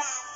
para